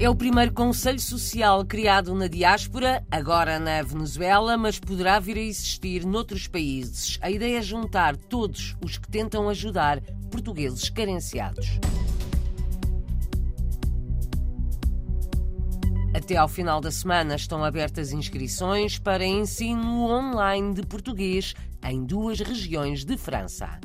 É o primeiro conselho social criado na diáspora, agora na Venezuela, mas poderá vir a existir noutros países. A ideia é juntar todos os que tentam ajudar portugueses carenciados. Até ao final da semana estão abertas inscrições para ensino online de português em duas regiões de França.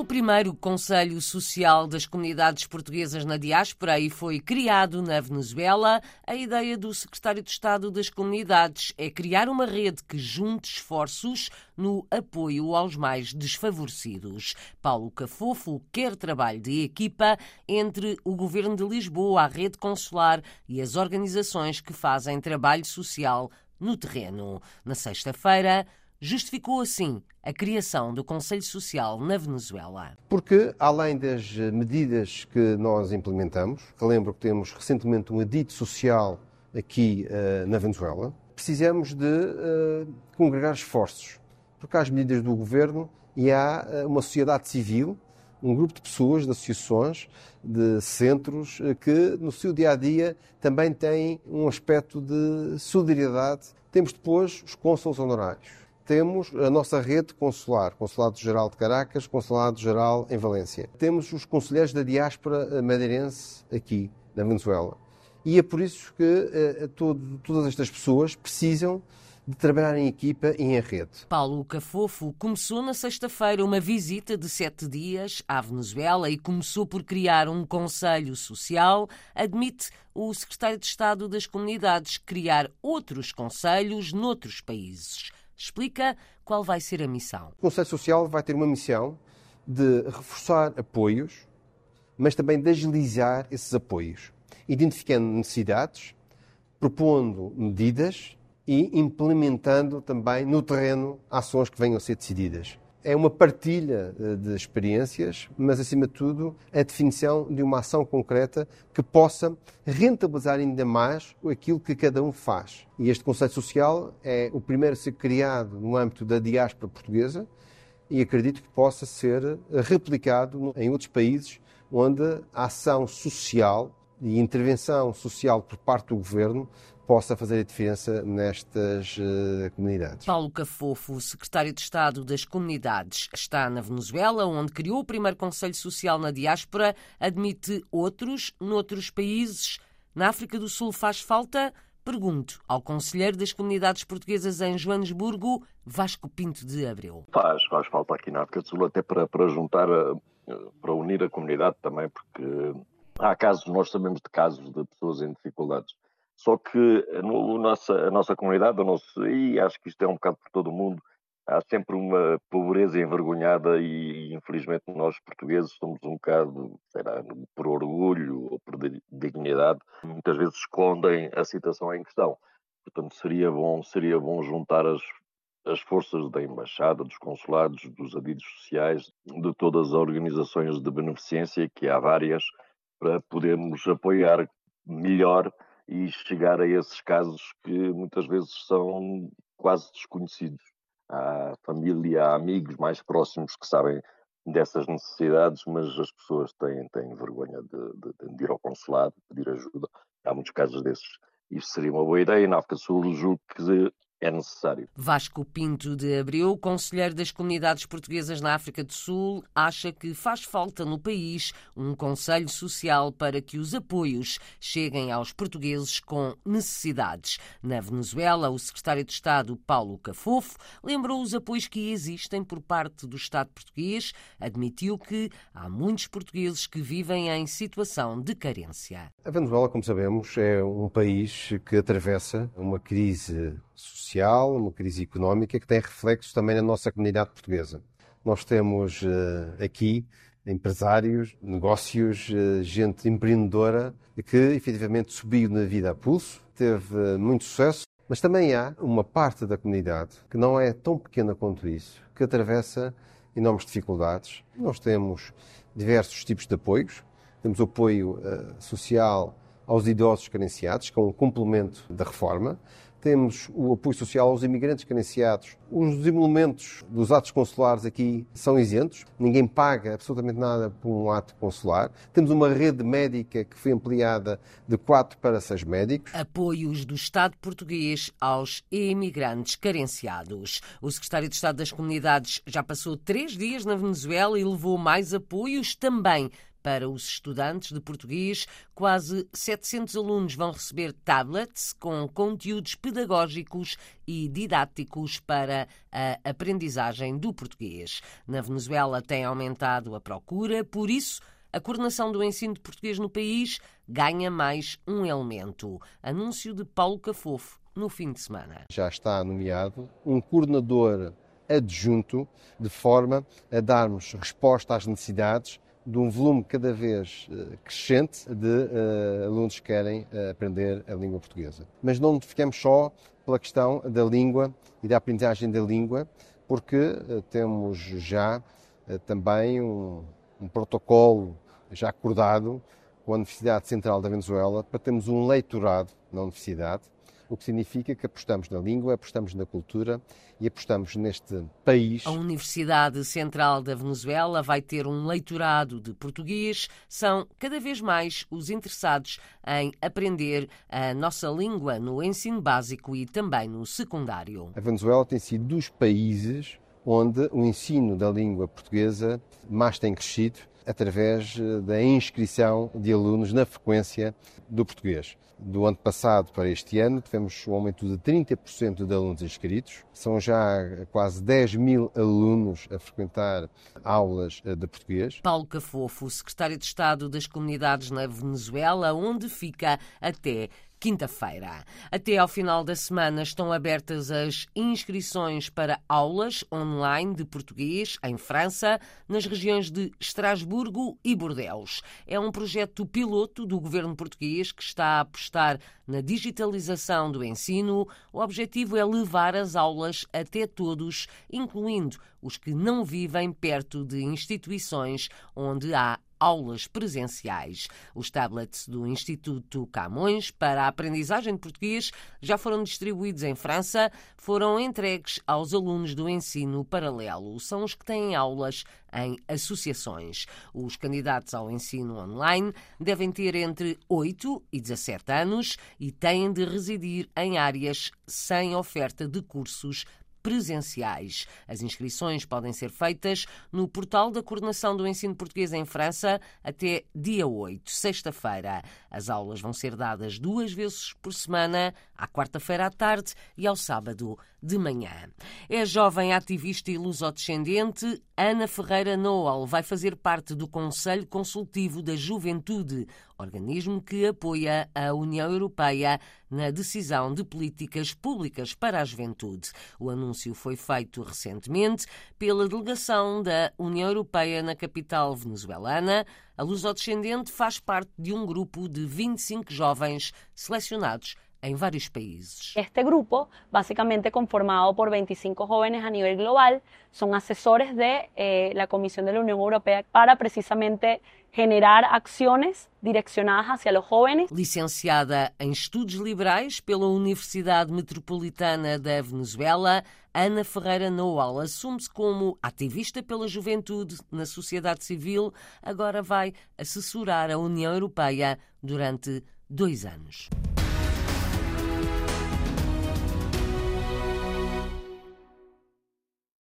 O primeiro Conselho Social das Comunidades Portuguesas na Diáspora e foi criado na Venezuela. A ideia do Secretário de Estado das Comunidades é criar uma rede que junte esforços no apoio aos mais desfavorecidos. Paulo Cafofo quer trabalho de equipa entre o Governo de Lisboa, a rede consular e as organizações que fazem trabalho social no terreno. Na sexta-feira, justificou assim a criação do Conselho Social na Venezuela. Porque, além das medidas que nós implementamos, lembro que temos recentemente um edito social aqui uh, na Venezuela, precisamos de uh, congregar esforços, porque há as medidas do governo e há uma sociedade civil, um grupo de pessoas, de associações, de centros, que no seu dia a dia também têm um aspecto de solidariedade. Temos depois os cônsules honorários temos a nossa rede consular, Consulado-Geral de Caracas, Consulado-Geral em Valência. Temos os conselheiros da diáspora madeirense aqui, na Venezuela. E é por isso que eh, todo, todas estas pessoas precisam de trabalhar em equipa e em rede. Paulo Cafofo começou na sexta-feira uma visita de sete dias à Venezuela e começou por criar um conselho social. Admite o secretário de Estado das Comunidades criar outros conselhos noutros países explica qual vai ser a missão. O Conselho Social vai ter uma missão de reforçar apoios, mas também de agilizar esses apoios, identificando necessidades, propondo medidas e implementando também no terreno ações que venham a ser decididas é uma partilha eh, de experiências, mas acima de tudo a definição de uma ação concreta que possa rentabilizar ainda mais aquilo que cada um faz. E este conceito social é o primeiro a ser criado no âmbito da diáspora portuguesa e acredito que possa ser eh, replicado em outros países onde a ação social e intervenção social por parte do governo possa fazer a diferença nestas uh, comunidades. Paulo Cafofo, secretário de Estado das Comunidades, está na Venezuela, onde criou o primeiro Conselho Social na diáspora, admite outros noutros países. Na África do Sul faz falta? Pergunto ao Conselheiro das Comunidades Portuguesas em Joanesburgo, Vasco Pinto de Abreu. Faz, faz falta aqui na África do Sul, até para, para juntar, a, para unir a comunidade também, porque há casos, nós sabemos de casos de pessoas em dificuldades só que no, nossa, a nossa comunidade, nosso, e acho que isto é um bocado por todo o mundo, há sempre uma pobreza envergonhada e, infelizmente nós portugueses somos um bocado, será, por orgulho ou por dignidade, muitas vezes escondem a situação em questão. Portanto, seria bom, seria bom juntar as, as forças da embaixada, dos consulados, dos adidos sociais, de todas as organizações de beneficência, que há várias, para podermos apoiar melhor e chegar a esses casos que muitas vezes são quase desconhecidos. Há família, há amigos mais próximos que sabem dessas necessidades, mas as pessoas têm, têm vergonha de, de, de ir ao consulado, pedir ajuda. Há muitos casos desses. Isso seria uma boa ideia. Na África do Sul, julgo que é necessário. Vasco Pinto de Abreu, conselheiro das comunidades portuguesas na África do Sul, acha que faz falta no país um conselho social para que os apoios cheguem aos portugueses com necessidades. Na Venezuela, o secretário de Estado, Paulo Cafofo, lembrou os apoios que existem por parte do Estado português, admitiu que há muitos portugueses que vivem em situação de carência. A Venezuela, como sabemos, é um país que atravessa uma crise social, uma crise económica que tem reflexos também na nossa comunidade portuguesa. Nós temos uh, aqui empresários, negócios, uh, gente empreendedora que efetivamente subiu na vida a pulso, teve uh, muito sucesso, mas também há uma parte da comunidade que não é tão pequena quanto isso, que atravessa enormes dificuldades. Nós temos diversos tipos de apoios. Temos o apoio social aos idosos carenciados, que é um complemento da reforma. Temos o apoio social aos imigrantes carenciados. Os emolumentos dos atos consulares aqui são isentos, ninguém paga absolutamente nada por um ato consular. Temos uma rede médica que foi ampliada de 4 para 6 médicos. Apoios do Estado português aos imigrantes carenciados. O secretário de Estado das Comunidades já passou três dias na Venezuela e levou mais apoios também para os estudantes de português, quase 700 alunos vão receber tablets com conteúdos pedagógicos e didáticos para a aprendizagem do português. Na Venezuela tem aumentado a procura, por isso, a coordenação do ensino de português no país ganha mais um elemento. Anúncio de Paulo Cafofo no fim de semana. Já está nomeado um coordenador adjunto, de forma a darmos resposta às necessidades de um volume cada vez uh, crescente de uh, alunos que querem uh, aprender a língua portuguesa. Mas não ficamos só pela questão da língua e da aprendizagem da língua, porque temos já também um, um, protocolo já acordado com a Universidade Central da Venezuela para termos um leitorado na universidade o que significa que apostamos na língua, apostamos na cultura e apostamos neste país. A Universidade Central da Venezuela vai ter um leitorado de português. São cada vez mais os interessados em aprender a nossa língua no ensino básico e também no secundário. A Venezuela tem sido dos países onde o ensino da língua portuguesa mais tem crescido através eh, da inscrição de alunos na frequência do português. Do ano passado para este ano, tivemos um aumento de 30% de alunos inscritos. São já quase 10 mil alunos a frequentar aulas eh, de português. Paulo Cafofo, secretário de Estado das Comunidades na Venezuela, onde fica até quinta-feira. Até ao final da semana estão abertas as inscrições para aulas online de português em França, nas regiões de Estrasburgo e Bordeaux. É um projeto piloto do governo português que está a apostar na digitalização do ensino. O objetivo é levar as aulas até todos, incluindo os que não vivem perto de instituições onde há aulas presenciais. Os tablets do Instituto Camões para a aprendizagem de português já foram distribuídos em França, foram entregues aos alunos do ensino paralelo. São os que têm aulas em associações. Os candidatos ao ensino online devem ter entre 8 e 17 anos e têm de residir em áreas sem oferta de cursos presenciais. As inscrições podem ser feitas no portal da Coordenação do Ensino Português em França até dia 8, sexta-feira. As aulas vão ser dadas duas vezes por semana, à quarta-feira à tarde e ao sábado de manhã. É jovem ativista e lusodescendente Ana Ferreira Noel vai fazer parte do Conselho Consultivo da Juventude, organismo que apoia a União Europeia na decisão de políticas públicas para a juventude. O anúncio foi feito recentemente pela delegação da União Europeia na capital venezuelana. A lusodescendente faz parte de um grupo de 25 jovens selecionados en varios países. Este grupo, básicamente conformado por 25 jóvenes a nivel global, son asesores de eh, la Comisión de la Unión Europea para precisamente generar acciones direcionadas hacia los jóvenes. Licenciada em Estudos Liberais pela Universidade Metropolitana da Venezuela, Ana Ferreira Noal assume-se como ativista pela juventude na sociedade civil, agora vai assessorar a União Europeia durante dois anos.